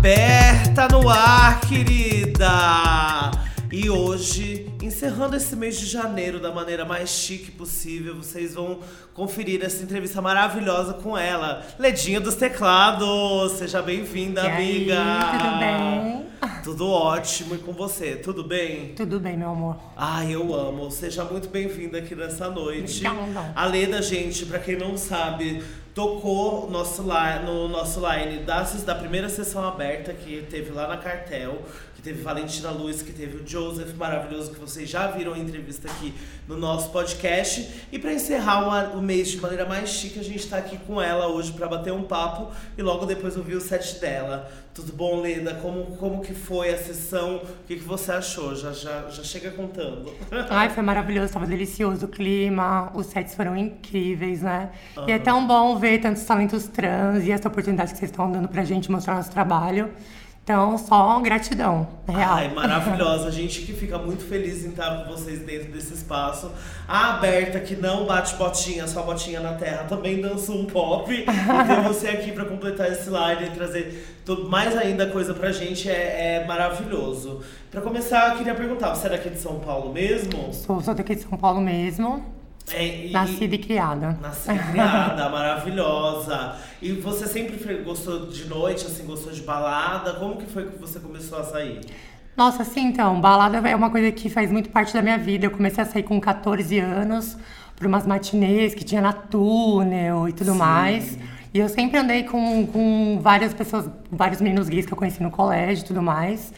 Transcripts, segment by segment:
aberta no ar, querida! E hoje, encerrando esse mês de janeiro da maneira mais chique possível, vocês vão conferir essa entrevista maravilhosa com ela, Ledinha dos Teclados. Seja bem-vinda, amiga. Aí, tudo bem? Tudo ótimo e com você, tudo bem? Tudo bem, meu amor. Ai, eu amo. Seja muito bem-vinda aqui nessa noite. Obrigada. A Leda, gente, pra quem não sabe, tocou nosso no nosso line da, da primeira sessão aberta que teve lá na Cartel, que teve Valentina Luz, que teve o Joseph maravilhoso, que vocês já viram a entrevista aqui no nosso podcast. E pra encerrar uma- o mês de maneira mais chique, a gente tá aqui com ela hoje pra bater um papo e logo depois ouvir o set dela. Tudo bom, Leda? Como, como que foi a sessão? O que, que você achou? Já, já, já chega contando. Ai, foi maravilhoso, tava delicioso o clima, os sets foram incríveis, né? E é tão bom ver tantos talentos trans e essa oportunidade que vocês estão dando pra gente mostrar nosso trabalho. Então, só gratidão, real. Ai, maravilhosa. A gente que fica muito feliz em estar com vocês dentro desse espaço. A Aberta, que não bate botinha, só botinha na terra, também dança um pop. E ter você aqui pra completar esse line e trazer tudo, mais ainda coisa pra gente é, é maravilhoso. Pra começar, eu queria perguntar, você é daqui de São Paulo mesmo? Sou, sou daqui de São Paulo mesmo, É, e- nascida e criada. Nascida e criada, maravilhosa. E você sempre gostou de noite, assim, gostou de balada? Como que foi que você começou a sair? Nossa, sim, então, balada é uma coisa que faz muito parte da minha vida. Eu comecei a sair com 14 anos para umas matinês que tinha na túnel e tudo Sim. mais. E eu sempre andei com, com várias pessoas, vários meninos gays que eu conheci no colégio e tudo mais.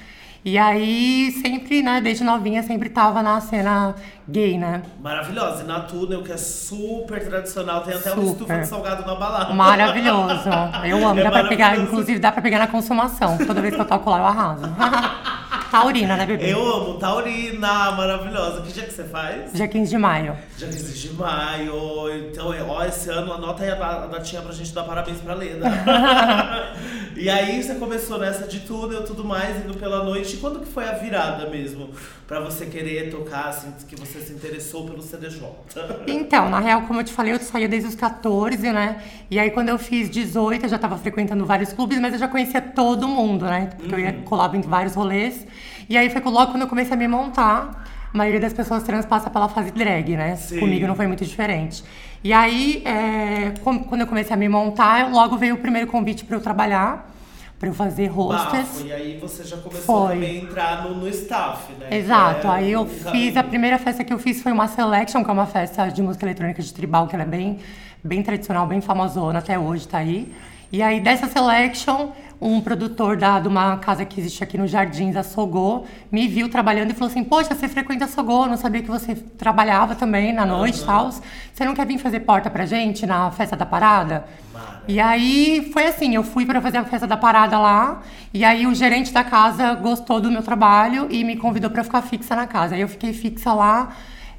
E aí, sempre, né, desde novinha, sempre tava na cena gay, né? Maravilhosa. E na túnel, que é super tradicional, tem até uma Super. estufa de salgado na balada. Maravilhoso. Eu amo, É dá pra pegar, inclusive dá pra pegar na consumação. Toda vez que eu toco lá, eu arraso. Taurina, né, bebê? Eu amo Taurina, maravilhosa. Que dia que você faz? Dia 15 de maio. Dia 15 de maio. Então, é, ó, esse ano anota aí a da- a datinha pra gente dar parabéns pra Leda. e aí você começou nessa de túnel e tudo mais, indo pela noite. E quando que foi a virada mesmo? Pra você querer tocar, assim, que você se interessou pelo CDJ? Então, na real, como eu te falei, eu saía desde os 14, né? E aí, quando eu fiz 18, eu já tava frequentando vários clubes, mas eu já conhecia todo mundo, né? Porque eu ia colava em vários rolês. E aí, foi logo quando eu comecei a me montar. A maioria das pessoas trans passa pela fase drag, né? Sim. Comigo não foi muito diferente. E aí, é, quando eu comecei a me montar, logo veio o primeiro convite para eu trabalhar, para eu fazer hostess. Bafo, e aí você já começou Foi. também a entrar no, no staff, né? Exato, É, aí eu um fiz, a primeira festa que eu fiz foi uma Selection, que é uma festa de música eletrônica de tribal, que ela é bem, bem tradicional, bem famosona, até hoje tá aí. E aí dessa Selection, um produtor da, de uma casa que existe aqui no Jardins, a Sogô, me viu trabalhando e falou assim, poxa, você frequenta a Sogô, não sabia que você trabalhava também na noite e tal. Você não quer vir fazer porta pra gente na festa da parada? Mara. E aí foi assim, eu fui para fazer a festa da parada lá, e aí o gerente da casa gostou do meu trabalho e me convidou para ficar fixa na casa. Aí eu fiquei fixa lá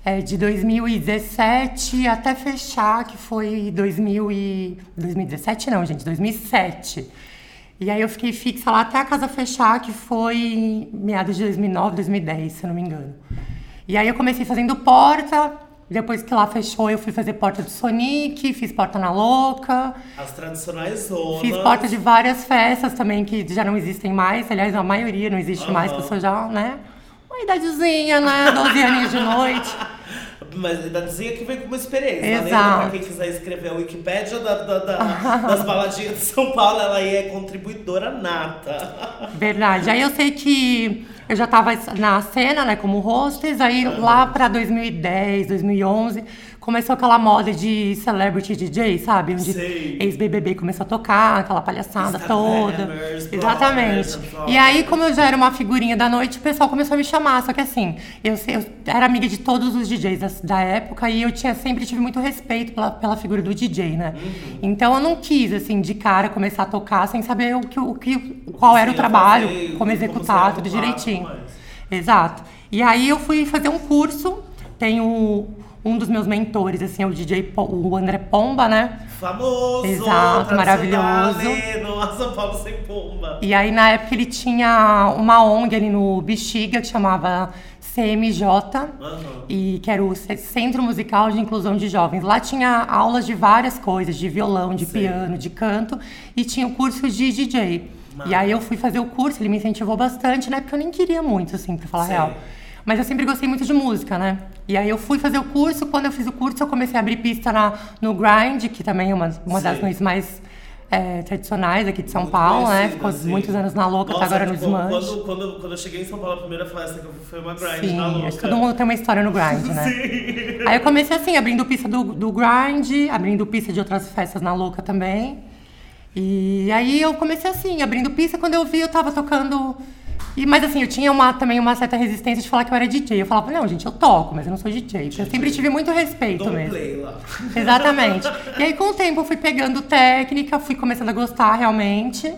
é, de 2017 até fechar, que foi 2000 e... 2017 não, gente, 2007. E aí eu fiquei fixa lá até a casa fechar, que foi meados de 2009, 2010, se eu não me engano. E aí eu comecei fazendo porta, depois que lá fechou eu fui fazer porta do Sonic, fiz porta na Louca, As tradicionais zonas. fiz porta de várias festas também que já não existem mais, aliás, a maioria não existe mais, Aham. pessoas já, né? Uma idadezinha, né? 12 aninhos de noite. Mas ainda dizia que vem com uma experiência. Exato. Além pra quem quiser escrever a Wikipédia da, da- da- das baladinhas de São Paulo, ela aí é contribuidora nata. Verdade. Aí eu sei que eu já tava na cena, né, como hostess, aí lá pra 2010, 2011, começou aquela moda de celebrity DJ, sabe? Onde ex-BBB começou a tocar, aquela palhaçada toda. Instagrammers, Exatamente. E aí, como eu já era uma figurinha da noite, o pessoal começou a me chamar. Só que assim, eu, eu era amiga de todos os DJs da, da época e eu tinha sempre tive muito respeito pela, pela figura do DJ, né? Uhum. Então eu não quis, assim, de cara começar a tocar sem saber o que, o que, qual era o trabalho, fazer, como como executar, ia tudo direitinho. mais. Exato. E aí eu fui fazer um curso, tenho um dos meus mentores, assim, é o DJ, Po- o André Pomba, né? Famoso, Exato, maravilhoso. No São Paulo sem pomba. E aí, na época, ele tinha uma ONG ali no Bexiga que chamava CMJ, Aham. e que era o Centro Musical de Inclusão de Jovens. Lá tinha aulas de várias coisas, de violão, de Sei. piano, de canto, e tinha o curso de DJ. E aí eu fui fazer o curso, ele me incentivou bastante, né? Porque eu nem queria muito, assim, pra falar Sei. real. Mas eu sempre gostei muito de música, né? E aí eu fui fazer o curso, quando eu fiz o curso eu comecei a abrir pista na, no Grind, que também é uma, uma das Sim. noites mais é, tradicionais aqui de São Muito Paulo, né? Ficou assim. muitos anos na Louca, Nossa, tá agora no tipo, Desmanche. quando, quando, quando eu cheguei em São Paulo, a primeira festa que eu fui foi uma grind Sim, na louca. acho que todo mundo tem uma história no grind, né? Aí eu comecei assim, abrindo pista do, do grind, abrindo pista de outras festas na louca também. E aí eu comecei assim, abrindo pista, quando eu vi eu tava tocando. E, mas assim, eu tinha uma, também uma certa resistência de falar que eu era DJ. Eu falava, não, gente, eu toco, mas eu não sou DJ. Porque eu sempre tive muito respeito Don't mesmo. play. Exatamente. E aí, com o tempo, eu fui pegando técnica, fui começando a gostar realmente.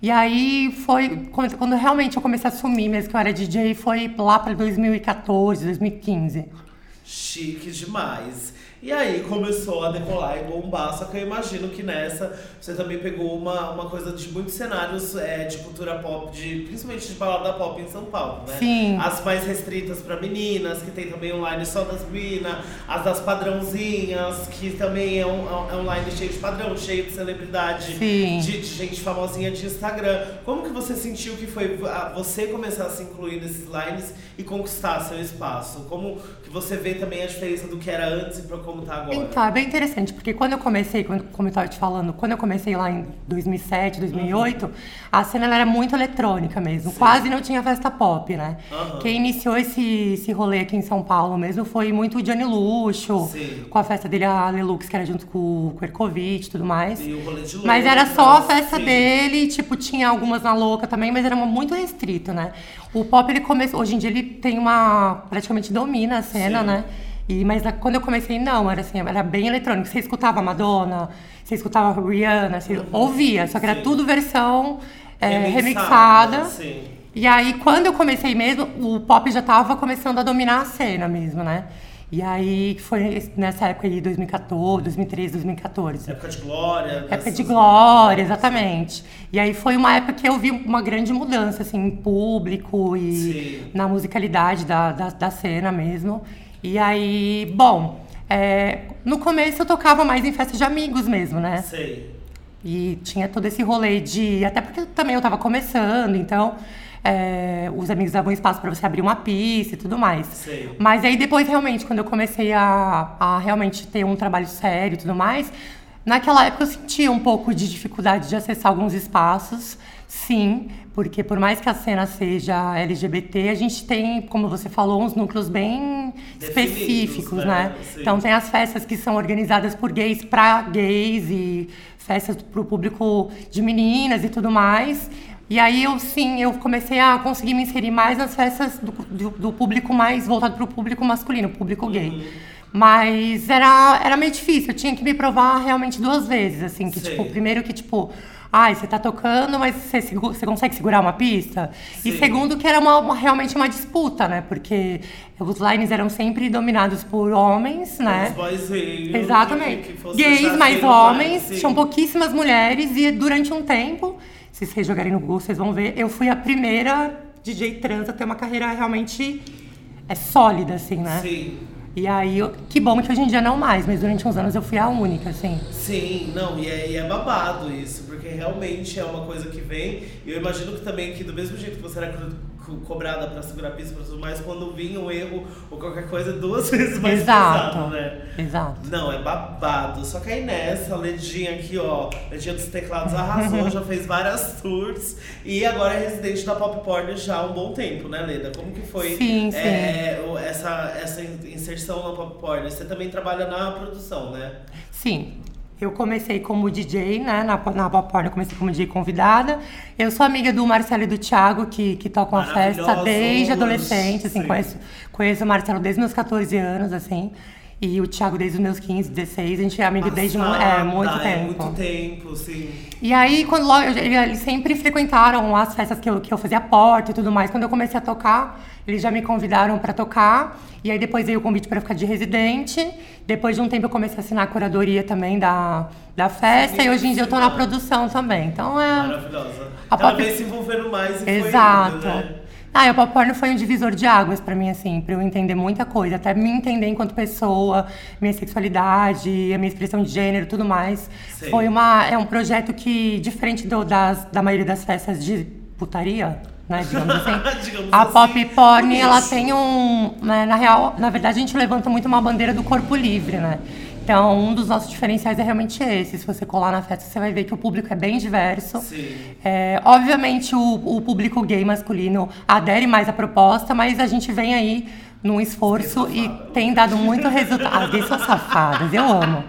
E aí foi quando, quando realmente eu comecei a assumir mesmo que eu era DJ, foi lá para 2014, 2015. Chique demais. E aí começou a decolar e bombar, só que eu imagino que nessa você também pegou uma, uma coisa de muitos cenários é, de cultura pop, de, principalmente de balada pop em São Paulo, né? Sim. As mais restritas pra meninas, que tem também online só das minas, as das padrãozinhas, que também é um, é online cheio de padrão, cheio de celebridade, de, de gente famosinha de Instagram. Como que você sentiu que foi você começar a se incluir nesses lines e conquistar seu espaço? Como você vê também a diferença do que era antes e pra como tá agora? Então, é bem interessante, porque quando eu comecei, quando, como eu estava te falando, quando eu comecei lá em 2007, 2008, a cena era muito eletrônica mesmo. Quase não tinha festa pop, né? Aham. Quem iniciou esse, esse rolê aqui em São Paulo mesmo foi muito o Johnny Luxo, Sim. com a festa dele, a Lelux, que era junto com, o Ercovitch e tudo mais. E o rolê de Mas era só a festa sim. dele, tipo, tinha algumas na louca também, mas era muito restrito, né? O pop, ele começou. Hoje em dia ele tem uma. praticamente domina a cena, Sim. né? E, mas quando eu comecei, não, era assim, era bem eletrônico. Você escutava Madonna, você escutava Rihanna, você ouvia, só que era Sim. tudo versão é, Remixada, remixada. Sim. E aí, quando eu comecei mesmo, o pop já tava começando a dominar a cena mesmo, né? E aí, foi nessa época aí, 2014, 2013, 2014. Época de glória. Época dessas- de glória, exatamente. E aí foi uma época que eu vi uma grande mudança, assim, em público e Sim. na musicalidade da, da, da cena mesmo. E aí, bom, é, no começo eu tocava mais em festas de amigos mesmo, né? Sei. E tinha todo esse rolê de. Até porque também eu tava começando, então é, os amigos davam espaço pra você abrir uma pista e tudo mais. Sei. Mas aí depois, realmente, quando eu comecei a, a realmente ter um trabalho sério e tudo mais, naquela época eu sentia um pouco de dificuldade de acessar alguns espaços. Sim, porque por mais que a cena seja LGBT, a gente tem, como você falou, uns núcleos bem Definidos, específicos, né? né? Então tem as festas que são organizadas por gays para gays e festas para o público de meninas e tudo mais. E aí eu sim, eu comecei a conseguir me inserir mais nas festas do, do- do público mais voltado para o público masculino, público gay. Uhum. Mas era, era meio difícil, eu tinha que me provar realmente duas vezes, assim, que Sei. tipo, primeiro que tipo, ai, você tá tocando, mas você, você consegue segurar uma pista? E Sim. segundo que era uma, uma- realmente uma disputa, né? Porque os lines eram sempre dominados por homens, né? Os boyzinhos. Exatamente. que- que Gays mais homens, sim. tinham pouquíssimas mulheres e durante um tempo, se vocês jogarem no Google, vocês vão ver, eu fui a primeira DJ trans a ter uma carreira realmente é, sólida, assim, né? Sim. E aí, eu- que bom que hoje em dia não mais, mas durante uns anos eu fui a única, assim. Sim, não, e é, e é babado isso, porque realmente é uma coisa que vem. E eu imagino que também que do mesmo jeito que você era cobrada pra segurar a pista tudo mais, quando vinha um erro ou qualquer coisa, duas vezes mais Exato. pesado, né? Exato. Não, é babado. Só que aí nessa, a Ledinha aqui, ó, Ledinha dos Teclados arrasou, já fez várias tours e agora é residente da Pop Porn já há um bom tempo, né, Leda? Como que foi Sim, é, essa, essa inserção na Pop Porn? Você também trabalha na produção, né? Sim. Eu comecei como DJ, né? Na, na Pop Porn eu comecei como DJ convidada. Eu sou amiga do Marcelo e do Thiago, que, que tocam a festa desde adolescente, assim, sim. conheço, conheço o Marcelo desde meus 14 anos, assim. E o Thiago desde os meus 15, 16, a gente é amigo desde é, Passada, muito é tempo. muito tempo, sim. E aí, quando logo, ele- eles sempre frequentaram as festas que eu, que eu fazia porta e tudo mais. Quando eu comecei a tocar, eles já me convidaram pra tocar. E aí depois veio o convite pra ficar de residente. Depois de um tempo eu comecei a assinar a curadoria também da, da festa. Sim, e hoje em dia eu tô na sim. produção também. Então é. Maravilhosa. A Ela Pop- veio se envolvendo mais e Exato. foi indo, né? Ah, o pop porn foi um divisor de águas pra mim, assim, pra eu entender muita coisa. Até me entender enquanto pessoa, minha sexualidade, a minha expressão de gênero tudo mais. Sei. Foi uma, é um projeto que, diferente do, das, da maioria das festas de putaria, né, digamos assim, Digamos a assim, pop porn, ela isso. tem um... né, na real, na verdade, a gente levanta muito uma bandeira do corpo livre, né? Então, um dos nossos diferenciais é realmente esse. Se você colar na festa, você vai ver que o público é bem diverso. É, obviamente, o, o público gay masculino adere mais à proposta, mas a gente vem aí num esforço e tem dado muito resultado. As gays são safadas, eu amo.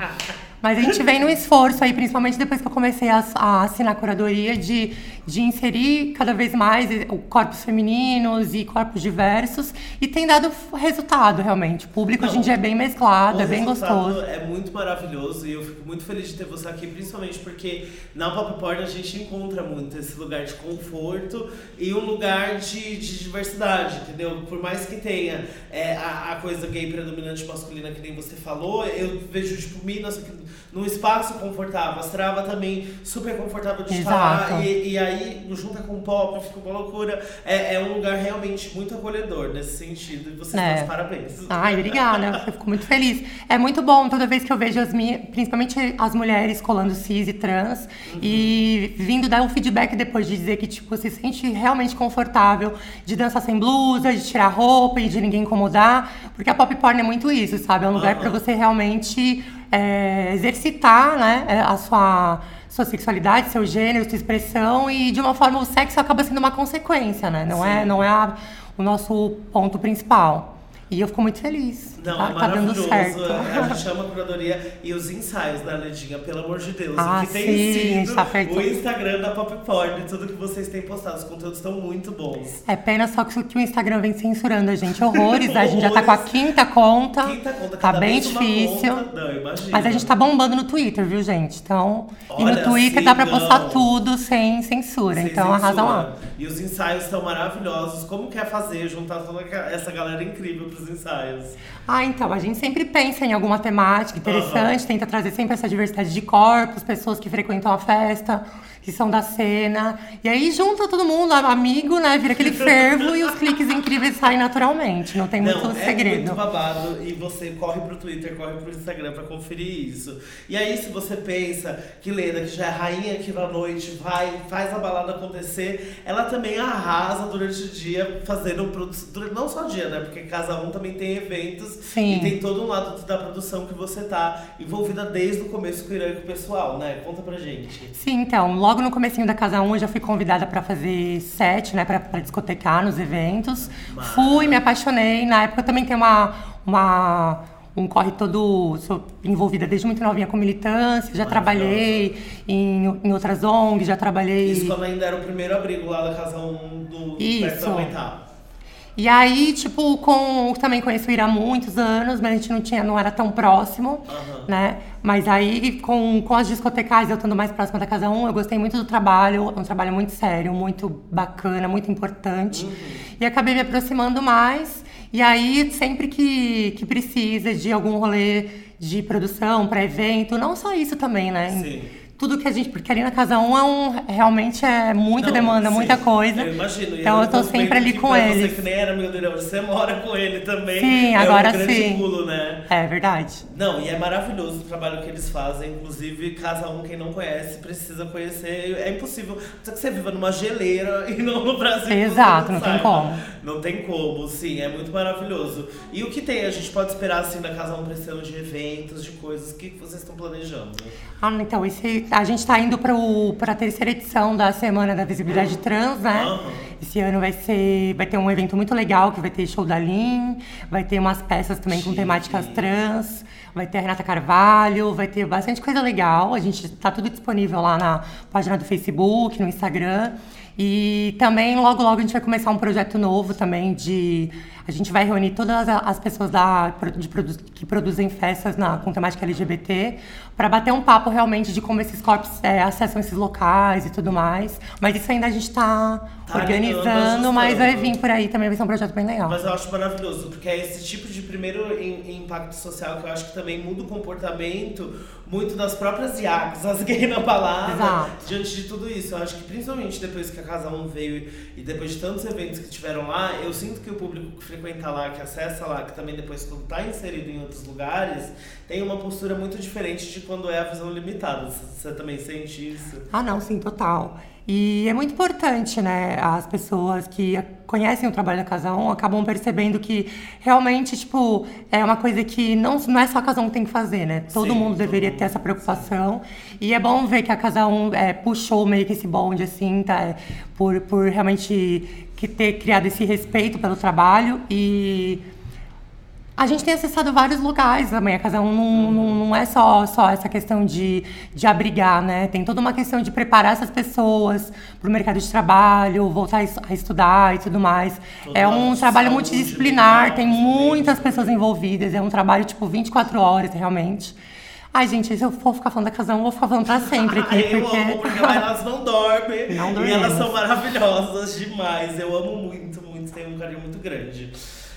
Mas a gente vem num esforço aí, principalmente depois que eu comecei a, a assinar a curadoria, de, de inserir cada vez mais eh, corpos femininos e corpos diversos. E tem dado resultado, realmente. O público hoje em dia é bem mesclado, é bem gostoso. É muito maravilhoso e eu fico muito feliz de ter você aqui, principalmente porque na Pop Porn a gente encontra muito esse lugar de conforto e um lugar de, de diversidade, entendeu? Por mais que tenha é, a, a coisa gay predominante masculina, que nem você falou, eu vejo, tipo, minas num espaço confortável, as trava também super confortável de Exato. estar. E, e aí, junta com o pop, fica uma loucura. É, é um lugar realmente muito acolhedor nesse sentido. E vocês É. estão parabéns. Ai, obrigada. Eu fico muito feliz. É muito bom toda vez que eu vejo as minhas, principalmente as mulheres colando cis e trans e vindo dar um feedback depois de dizer que tipo se sente realmente confortável de dançar sem blusa, de tirar roupa e de ninguém incomodar, porque a pop porn é muito isso, sabe? É um lugar Aham. para você realmente é, exercitar, né, é, a sua sua sexualidade, seu gênero, sua expressão e de uma forma o sexo acaba sendo uma consequência, né? Não é, Sim. não é a- o nosso ponto principal. E eu fico muito feliz. Não, é tá dando certo. A gente ama a curadoria e os ensaios, né, Ledinha? Pelo amor de Deus. Ah, o que tem sim, sido tá o Instagram da Pop Porn, tudo que vocês têm postado, os conteúdos estão muito bons. É pena só que o Instagram vem censurando a gente horrores. A gente já tá com a Horrores. quinta conta. Quinta conta, tá bem difícil. conta. Não, imagina. Mas a gente tá bombando no Twitter, viu, gente? Então. e Olha, no Twitter dá pra postar tudo sem censura. Sem então arrasa censura. lá. E os ensaios estão maravilhosos. Como quer fazer, juntar toda essa galera incrível pros ensaios? Ah, então, a gente sempre pensa em alguma temática interessante, tenta trazer sempre essa diversidade de corpos, pessoas que frequentam a festa, que são da cena. E aí junta todo mundo, amigo, né? Vira aquele fervo e os cliques incríveis saem naturalmente. Não tem muito Não, é segredo. muito babado e você corre pro Twitter, corre pro Instagram pra conferir isso. E aí, se você pensa que Leda, que já é rainha aqui na noite, vai, faz a balada acontecer, ela também arrasa durante o dia fazendo produção. Não só o dia, né? Porque Casa 1 também tem eventos Sim. e tem todo um lado da produção que você tá envolvida desde o começo com o Irã e com o pessoal, né? Conta pra gente. Sim, então, logo no comecinho da Casa 1 eu já fui convidada pra fazer set, né, pra discotecar nos eventos. Fui, me apaixonei. Na época também tenho uma, uma um corre todo, sou envolvida desde muito novinha com militância, já trabalhei em, em outras ONGs, já trabalhei... Isso quando ainda era o primeiro abrigo lá da Casa 1 do Isso. perto da. E aí, tipo, com, também conheço o Ira há muitos anos, mas a gente não, tinha, não era tão próximo, Aham. né? Mas aí, com, com as discotecais, eu estando mais próxima da Casa 1, eu gostei muito do trabalho. É um trabalho muito sério, muito bacana, muito importante. E acabei me aproximando mais. E aí, sempre que, que precisa de algum rolê de produção para evento, não só isso também, né? Sim. Tudo que a gente. Porque ali na Casa 1 é um, realmente é muita Não, demanda, sim, muita coisa. Eu imagino. Então eu tô sempre ali com eles. Você que nem era amigo dele, você mora com ele também. Sim, é agora um grande sim. pulo, né? É verdade. Não, e é maravilhoso o trabalho que eles fazem. Inclusive, Casa 1, quem não conhece, precisa conhecer. É impossível. Só que você viva numa geleira e não no Brasil. Exato, você não tem como. Não tem como, sim. É muito maravilhoso. E o que tem? A gente pode esperar, assim, da Casa 1 pra esse ano de eventos, de coisas. O que que vocês estão planejando? Ah, então, esse, a gente tá indo para a terceira edição da Semana da Visibilidade Trans, né? Esse ano vai ser, vai ter um evento muito legal, que vai ter show da Lin, vai ter umas peças também com temáticas trans, vai ter a Renata Carvalho, vai ter bastante coisa legal. A gente tá tudo disponível lá na página do Facebook, no Instagram. E também, logo, logo, a gente vai começar um projeto novo também de... A gente vai reunir todas as pessoas da, de produ- que produzem festas na, com temática LGBT para bater um papo realmente de como esses corpos é, acessam esses locais e tudo mais. Mas isso ainda a gente está Tá organizando, mas vai vir por aí também, vai ser um projeto bem legal. Mas eu acho maravilhoso, porque é esse tipo de primeiro impacto social que eu acho que também muda o comportamento muito das próprias iacs, as gays na balada, Exato. diante de tudo isso. Eu acho que principalmente depois que a Casa 1 veio e depois de tantos eventos que tiveram lá, eu sinto que o público que frequenta lá, que acessa lá, que também depois quando tá inserido em outros lugares, tem uma postura muito diferente de quando é a visão limitada. Você também sente isso? Ah, não, sim, total. E é muito importante, né? As pessoas que conhecem o trabalho da Casa 1 acabam percebendo que realmente, tipo, é uma coisa que não, não é só a Casa 1 que tem que fazer, né? Todo Sim, mundo deveria todo ter essa preocupação. E é bom ver que a Casa 1 é, puxou meio que esse bonde, assim, tá? Por, por realmente que ter criado esse respeito pelo trabalho e a gente tem acessado vários lugares também. A Casa 1 não, não, não é só, só essa questão de, de abrigar, né? Tem toda uma questão de preparar essas pessoas para o mercado de trabalho, voltar a estudar e tudo mais. Toda é um trabalho multidisciplinar, tem também. muitas pessoas envolvidas. É um trabalho, tipo, 24 horas, realmente. Ai, gente, se eu for ficar falando da Casa 1, eu vou ficar falando pra sempre aqui. Eu porque... amo, porque lá elas não dormem. Não e elas são maravilhosas demais. Eu amo muito, muito, tenho um carinho muito grande.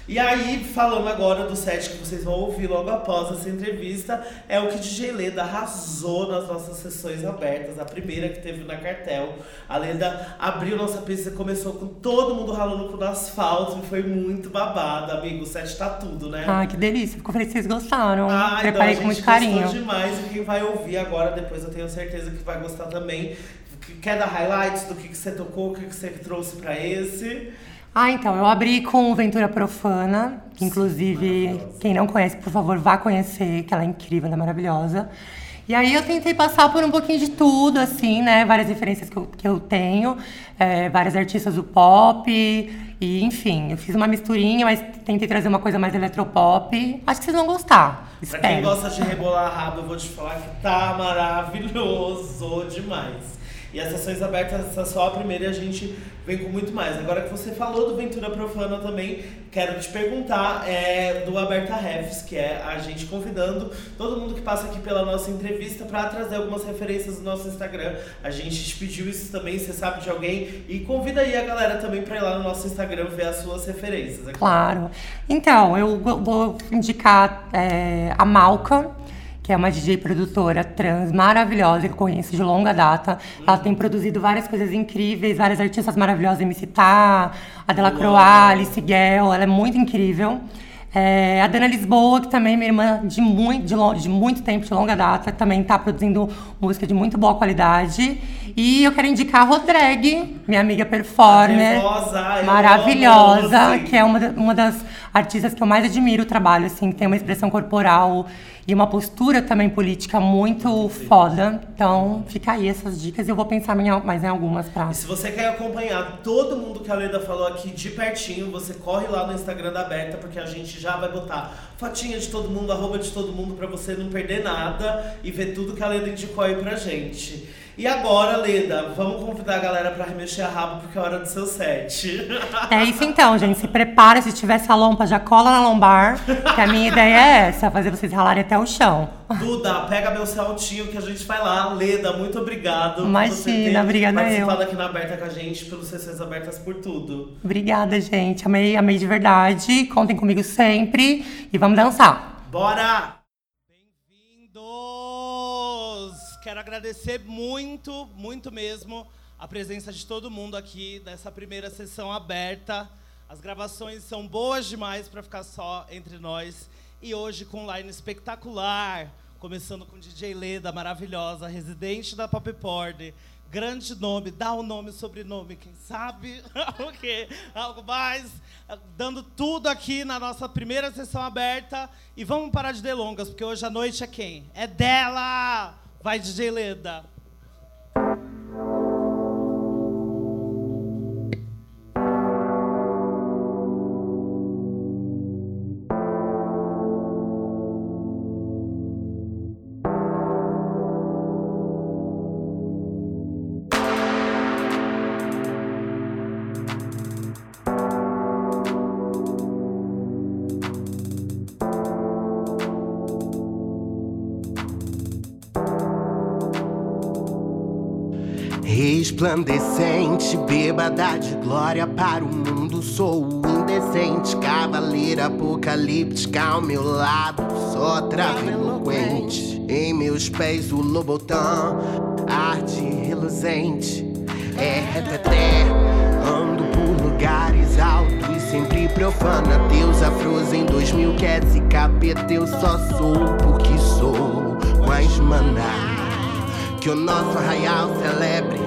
E aí, falando agora do set que vocês vão ouvir logo após essa entrevista, é o que DJ Leda arrasou nas nossas sessões abertas. A primeira que teve na cartel. A Leda abriu nossa pista, começou com todo mundo ralando no asfalto e foi muito babado, amigo. O set tá tudo, né? Ai, que delícia. Fico feliz que vocês gostaram. Ai, Preparei não, com muito carinho. gostou demais e quem vai ouvir agora depois eu tenho certeza que vai gostar também. Quer dar highlights do que, que você tocou, o que, que você trouxe pra esse? Ah, então, eu abri com Ventura Profana, que inclusive, quem não conhece, por favor, vá conhecer, que ela é incrível, ela é maravilhosa. E aí eu tentei passar por um pouquinho de tudo, assim, né? Várias referências que eu, que eu tenho, é, várias artistas do pop, e enfim, eu fiz uma misturinha, mas tentei trazer uma coisa mais eletropop. Acho que vocês vão gostar, Pra quem espero. gosta de rebolar rabo, eu vou te falar que tá maravilhoso demais. E as sessões abertas, essa é só a primeira e a gente vem com muito mais. Agora que você falou do Ventura Profana também, quero te perguntar é, do Aberta Refs, que é a gente convidando todo mundo que passa aqui pela nossa entrevista para trazer algumas referências do nosso Instagram. A gente te pediu isso também, você sabe de alguém, e convida aí a galera também para ir lá no nosso Instagram ver as suas referências. é Claro. Então, eu vou indicar é, a Malca, que é uma DJ produtora trans maravilhosa que eu conheço de longa data. Ela tem produzido várias coisas incríveis, várias artistas maravilhosas, MC Tá, a Dela Croix, Alice Guel, ela é muito incrível. É, a Dana Lisboa, que também é minha irmã de muito, de, lo- de muito tempo, de longa data, também está produzindo música de muito boa qualidade. E eu quero indicar a Rodrigue, minha amiga performer, Nervosa, eu maravilhosa, amo, que é uma, uma das artistas que eu mais admiro o trabalho, assim, que tem uma expressão corporal e uma postura também política muito foda. Então, fica aí essas dicas eu vou pensar mais em algumas pra. E se você quer acompanhar todo mundo que a Leda falou aqui de pertinho, você corre lá no Instagram da Berta, porque a gente já vai botar fotinha de todo mundo, arroba de todo mundo, pra você não perder nada e ver tudo que a Leda indicou aí pra gente. E agora, Leda, vamos convidar a galera pra remexer a rabo, porque é hora do seu set. É isso então, gente. Se prepara, se tiver essa lompa, já cola na lombar, que a minha ideia é essa, fazer vocês ralarem até o chão. Duda, pega meu saltinho que a gente vai lá. Leda, muito obrigado. Imagina, obrigada participado aqui na Aberta com a gente, pelos sessões abertas por tudo. Obrigada, gente. Amei, amei de verdade. Contem comigo sempre e vamos dançar. Bora! Agradecer muito, muito mesmo a presença de todo mundo aqui nessa primeira sessão aberta. As gravações são boas demais para ficar só entre nós. E hoje com um line espetacular, começando com DJ Leda, maravilhosa, residente da Pop Porn. Grande nome, dá o nome e sobrenome, quem sabe? o quê? Algo mais? Dando tudo aqui na nossa primeira sessão aberta. E vamos parar de delongas, porque hoje a noite é quem? É dela! Vai, DJ Resplandecente, bêbada de glória para o mundo. Sou indecente, cavaleira apocalíptica ao meu lado. Só trava eloquente. Em meus pés o lobotão, arte reluzente. É reteté, ando por lugares altos sempre profana. Deus afros em 2000 quer se capeta. Eu só sou porque sou. Mais maná que o nosso arraial celebre.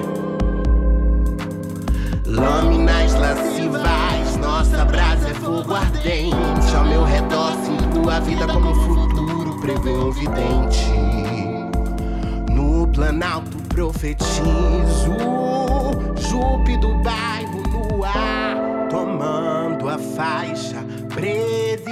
Lâminas lascivas, nossa brasa é fogo ardente. Ao meu redor sinto a vida como um futuro prevê um vidente. No planalto profetizo, do bairro no ar, tomando a faixa presidencial.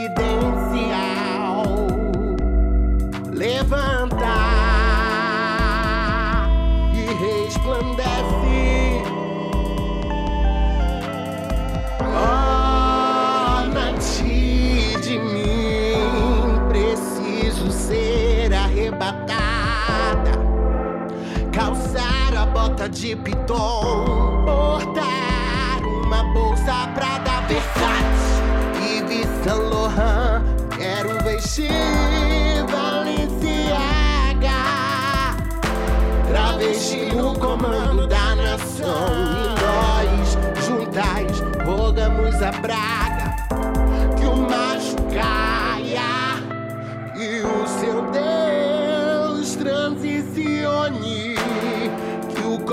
De piton, portar uma bolsa pra dar Versace. Yves Saint Laurent, quero vestir travesti no comando da nação. E nós, juntais, rogamos a praga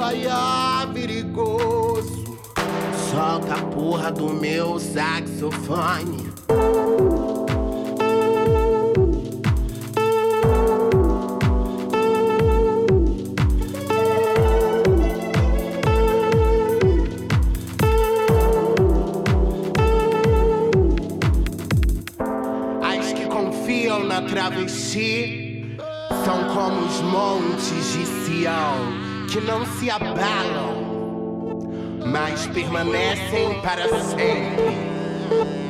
Coió perigoso solta a porra do meu saxofone. Que não se abalam, mas permanecem para sempre.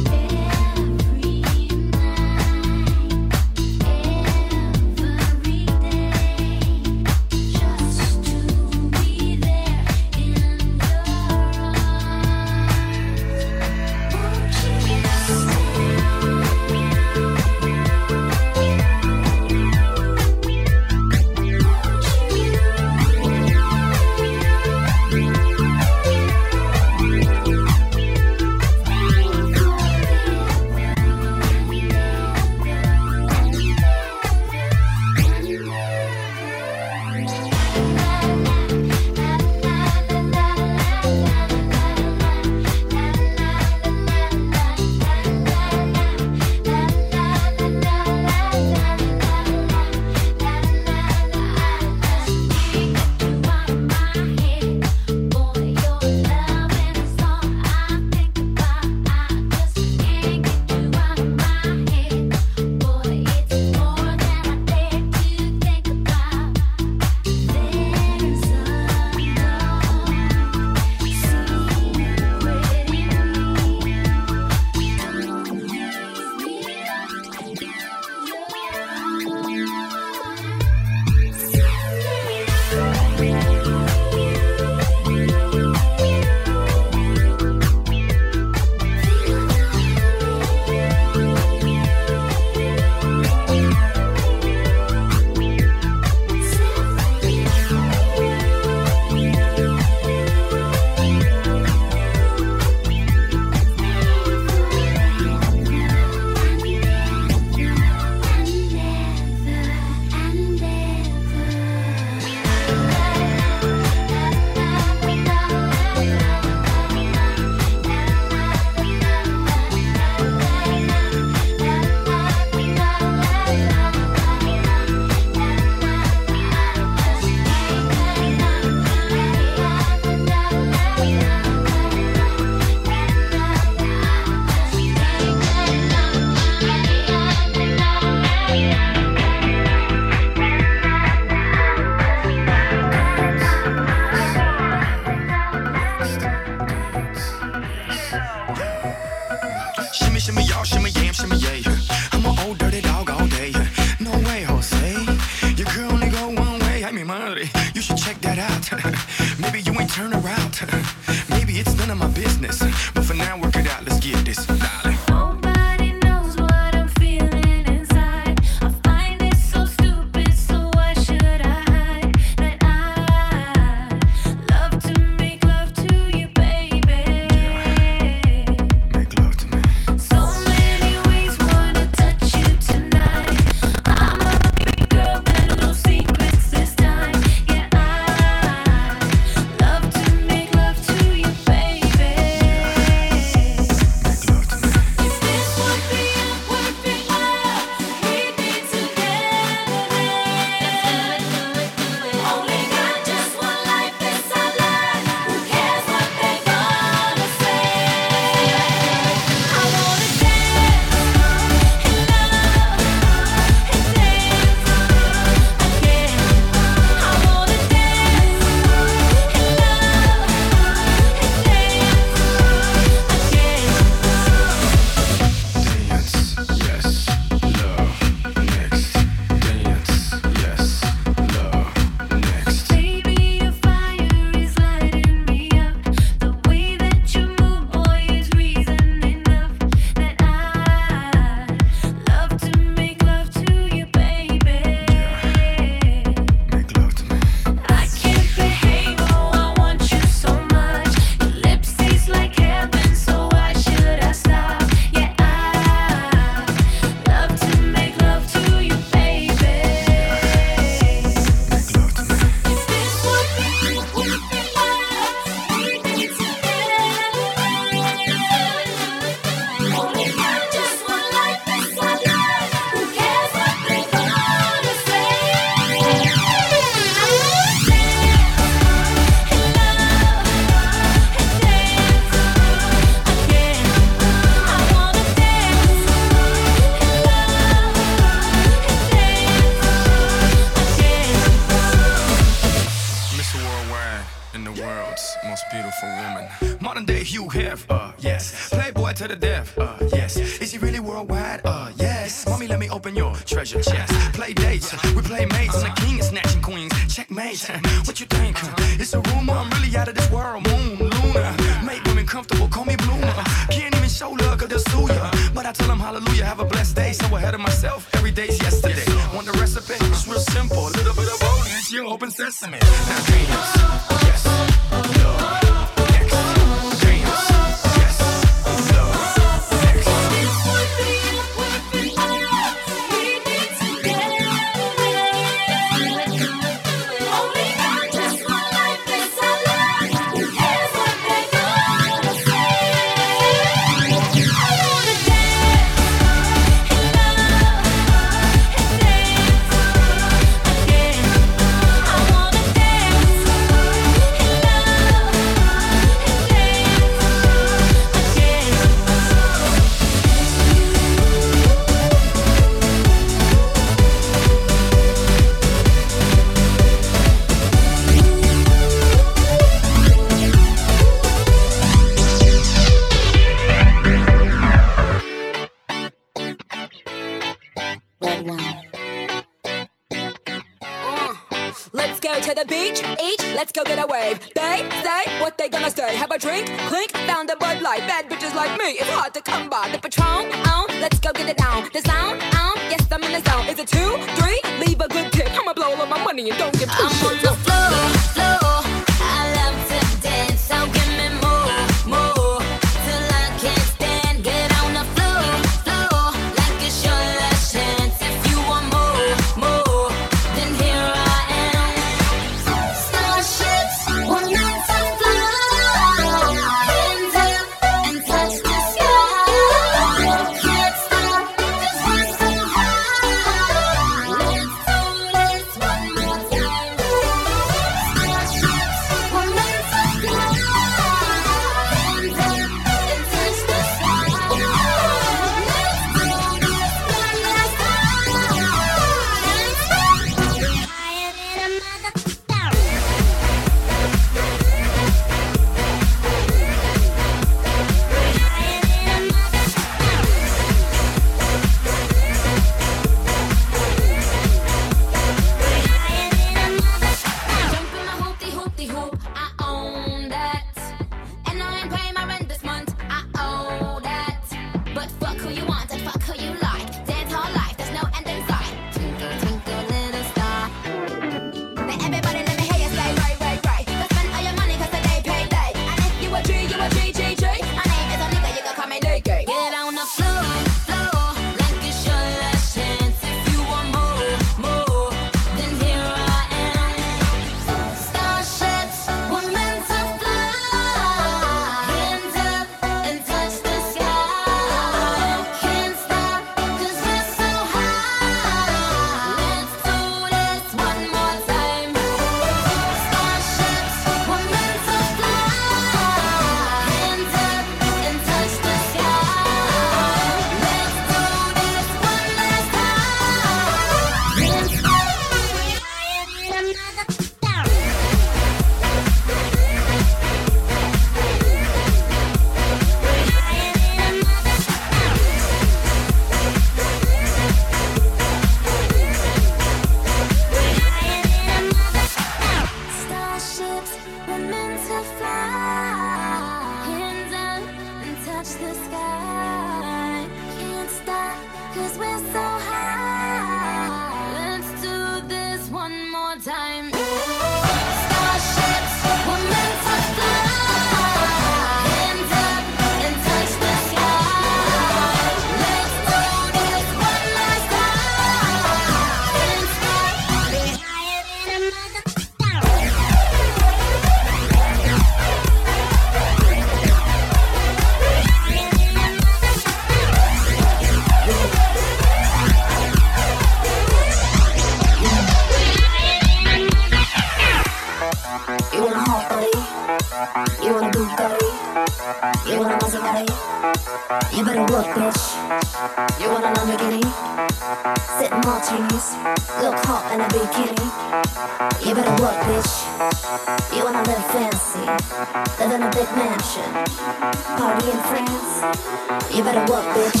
You better work, bitch.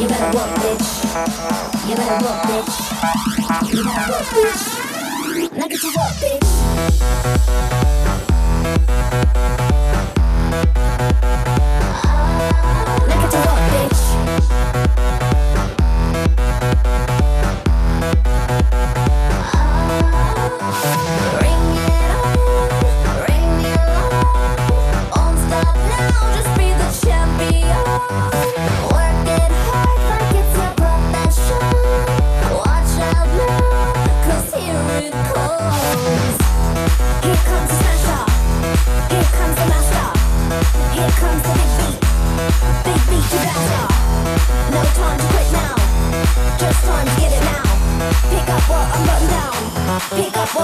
You better work, bitch. You better work, bitch. You better work, bitch. Now get to work, bitch.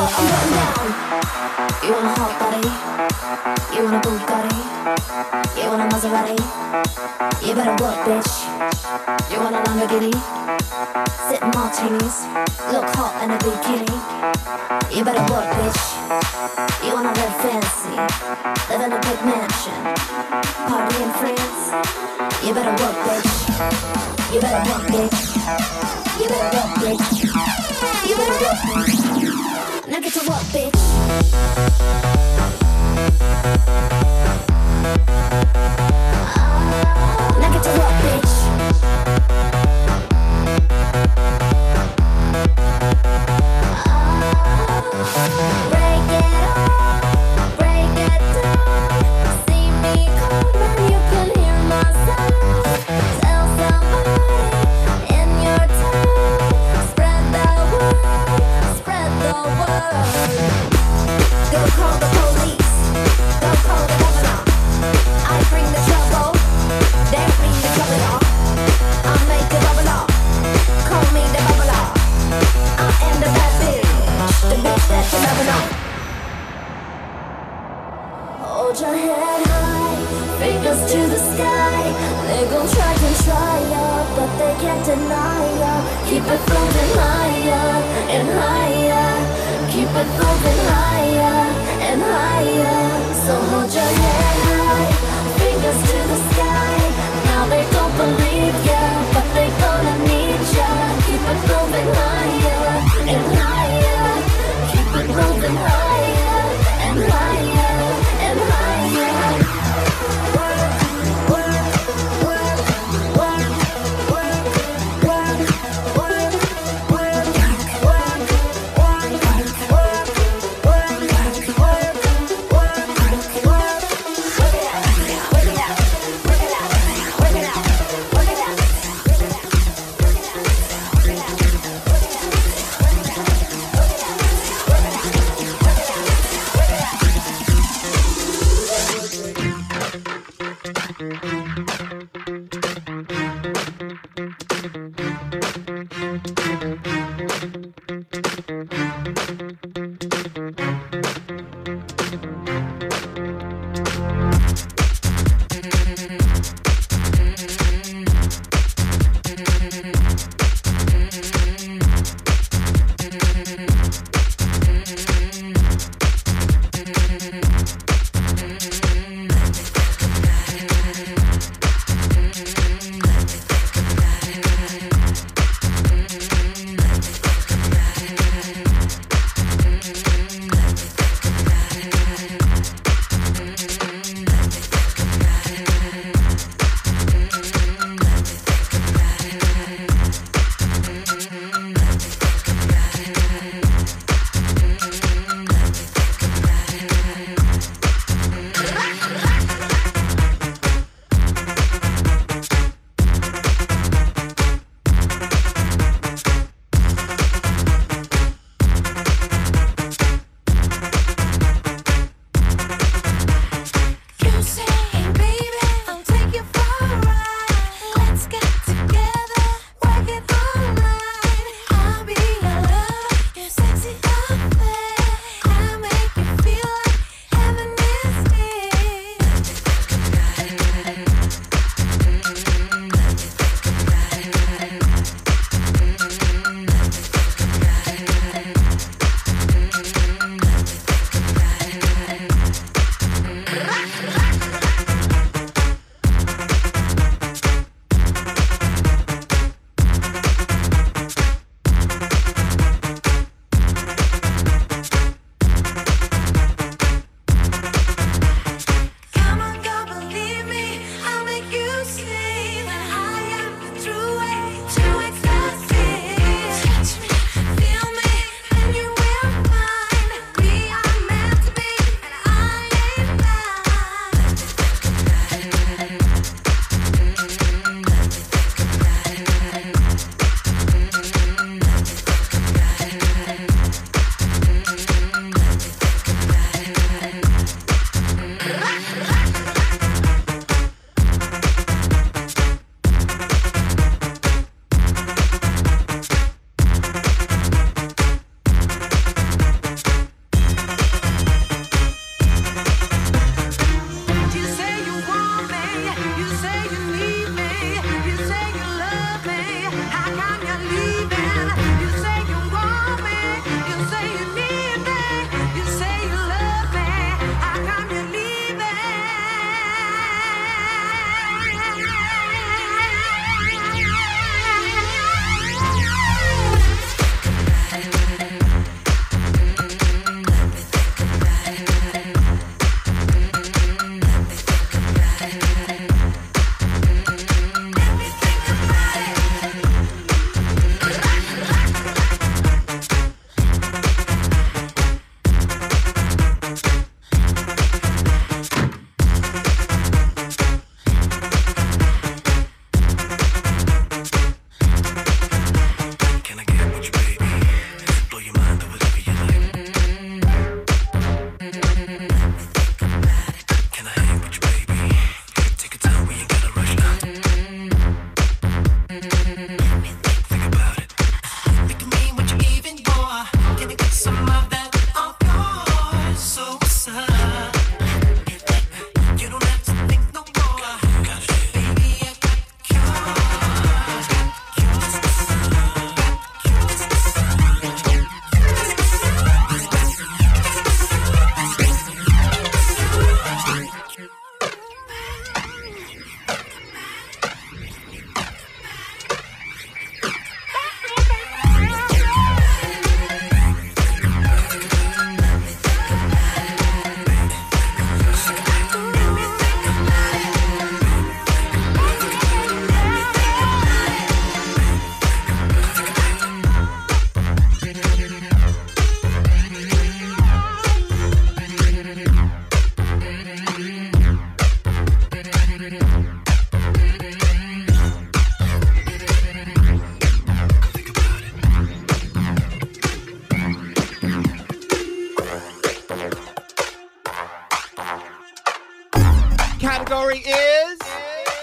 I'm putting down. You want a hot body? You want a Bugatti? You want a Maserati? You better work, bitch. You want a Lamborghini? Sitting martinis, look hot in a bikini. You better work, bitch. You wanna live fancy, live in a big mansion, party in France. You better work, bitch. You better work, bitch. You better work, bitch. You better work, bitch. Now get to work, bitch. Now get to work, bitch. Keep it floating higher and higher. Keep it floating higher and higher. So hold your head fingers to the sky. Now they don't believe ya, but they gonna need ya. Keep it floating higher and higher. Keep it moving higher and higher and higher. Música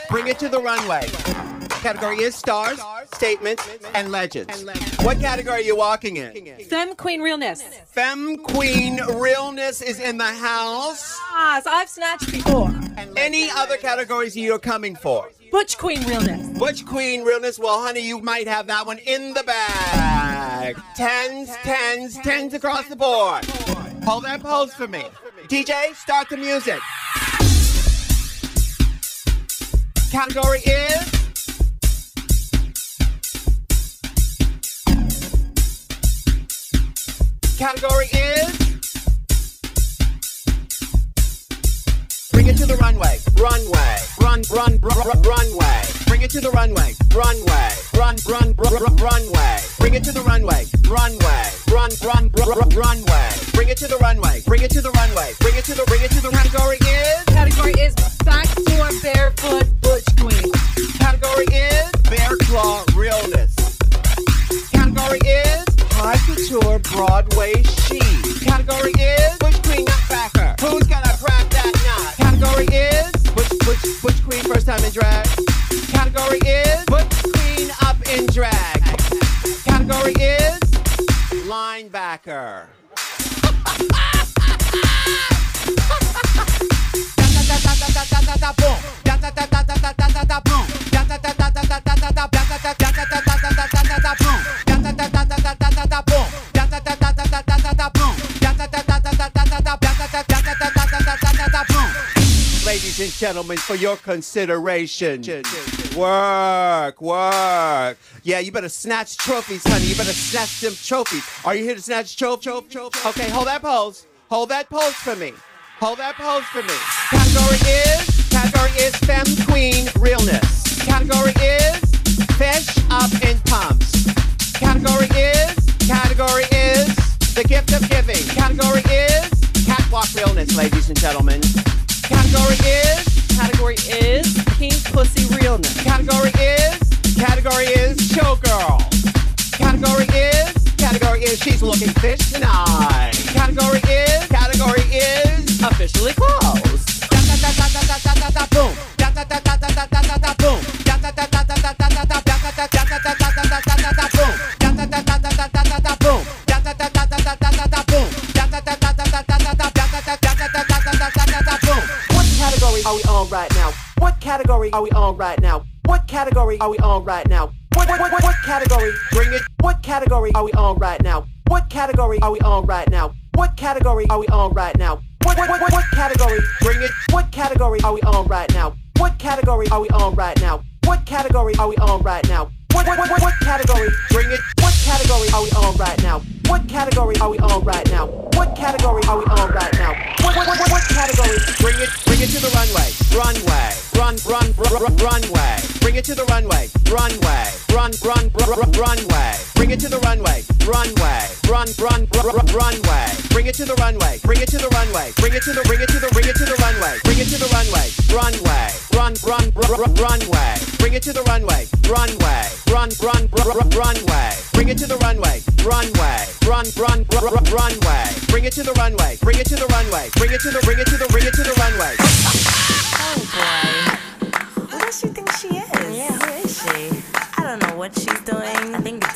Bring it to the runway. Category is stars, statements, and legends. What category are you walking in? Femme Queen Realness. Femme Queen Realness is in the house. Ah, so I've snatched before. Any other categories you're coming for? Butch Queen Realness. Butch Queen Realness. Well, honey, you might have that one in the bag. Tens, tens, tens across the board. Hold that pose for me. DJ, start the music. Category is. Category is. Bring it to the runway, runway, run, run, run, run, runway. Bring it to the runway, runway, run, run, run, run, runway. Bring it to the runway, runway, run, run, run, run, runway. Bring it to the runway, bring it to the runway, bring it to the, bring it to the category is. Category is backdoor barefoot Butch Queen. Category is bear claw realness. Category is high couture Broadway chic. Category is Butch Queen Nutcracker. Who's gonna crack that nut? Category is Butch Butch Butch Queen first time in drag. Category is Butch Queen up in drag. Category is linebacker. Ladies and gentlemen, for your consideration. Work, work. Yeah, you better snatch trophies, honey. You better snatch them trophies. Are you here to snatch trophy? Okay, hold that pose. Hold that pose for me. Hold that pose for me. Category is, category is femme queen realness. Category is fish up in pumps. Category is, category is the gift of giving. Category is catwalk realness, ladies and gentlemen. Category is, Category is Pink Pussy Realness. category is, category is showgirl. Category is, category is she's looking fish tonight. Category is, category are we on right now? What, what, what, what category? Bring it. What category are we on right now? What category are we on right now? What category are we on right now? What, what, what, what, category? Bring it. What category are we on right now? What category are we on right now? What category are we on right now? What, what, what, what, what category? Bring it. What category are we on right now? What category are we on right now? What category are we on right now? What, what, what, what category? Bring it, bring it to the runway, runway, run, run, run, run, runway. Bring it to the runway, runway, run, run, run, run, runway. Bring it to the runway, runway, run, run, run, run, runway. Bring it to the runway, bring it to the runway, bring it to the, bring it to the, bring it to the runway, bring it to the runway, runway, run, run, run, run, runway. Bring it to the runway, runway, run, run, run, run, runway. Bring it to the runway, runway, run, run, run, run, runway. Bring it to the runway, bring it to the runway, bring it to the, bring it to the, bring it to the runway. Oh boy. Who does she think she is? Yeah, who is she? I don't know what she's doing. I think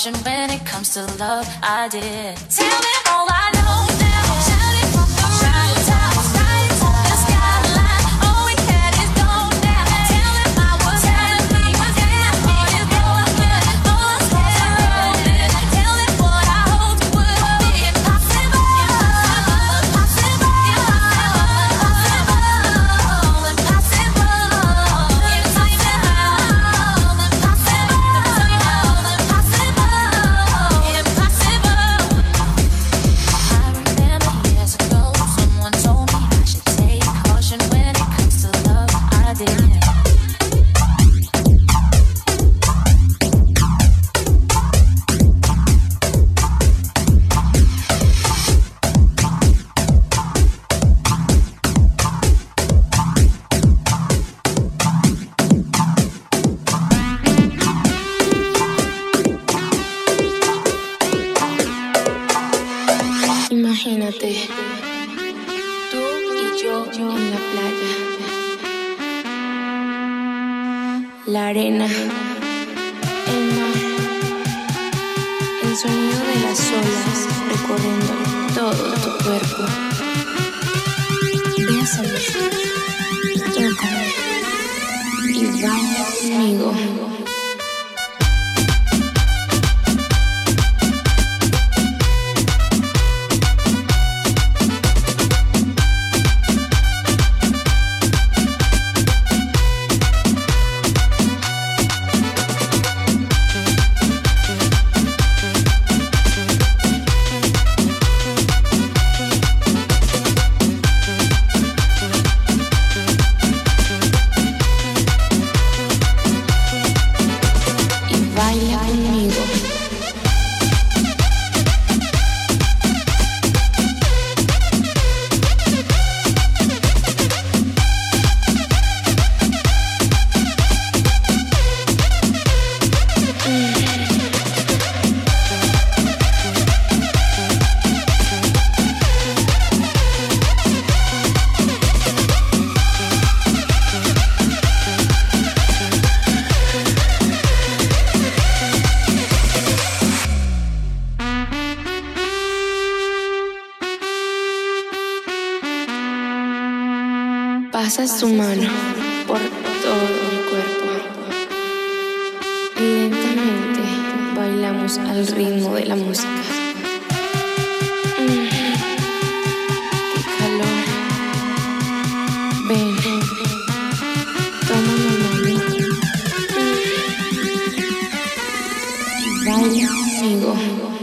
caution when it comes to love. I did. 心を。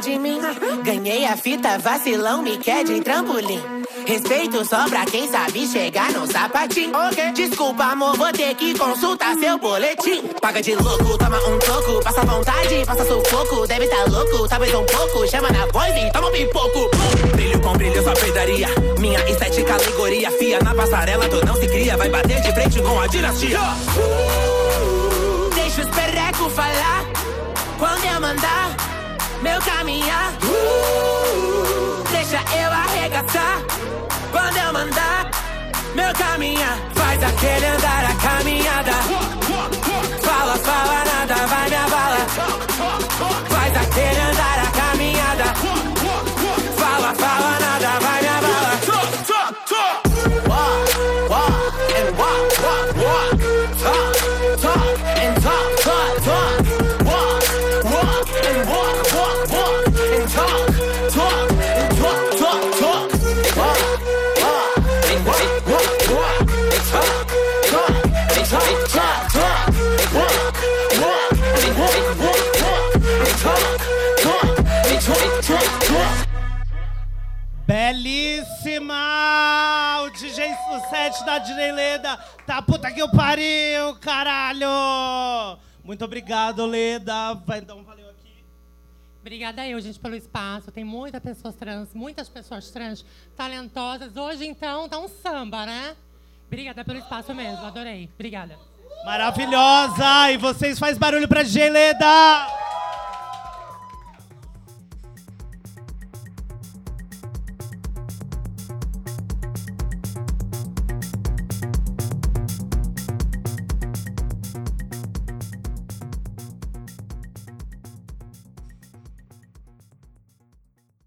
de mim. Ganhei a fita, vacilão, me quer de trampolim. Respeito só pra quem sabe chegar no sapatinho. Desculpa, amor, vou ter que consultar seu boletim. Paga de louco, toma um toco. Passa vontade, passa sufoco. Deve tá louco, talvez um pouco. Chama na voz e toma um pipoco. Brilho com brilho, só pedaria. Minha estética alegoria. Fia na passarela, tu não se cria. Vai bater de frente com a dinastia. Deixa os perreco falar. Quando eu mandar meu caminhar. Uh, deixa eu arregaçar quando eu mandar meu caminhar. Faz aquele andar a caminhada. Fala, fala nada, vai me abala. Faz aquele andar. Mal, O DJ Sucete da Direleda tá puta que eu pariu, caralho! Muito obrigado, Leda. Vai dar um valeu aqui. Obrigada eu, gente, pelo espaço. Tem muitas pessoas trans, muitas pessoas trans talentosas. Hoje, então, tá um samba, né? Obrigada pelo espaço mesmo, adorei. Obrigada. Maravilhosa! E vocês fazem barulho pra DJ Leda!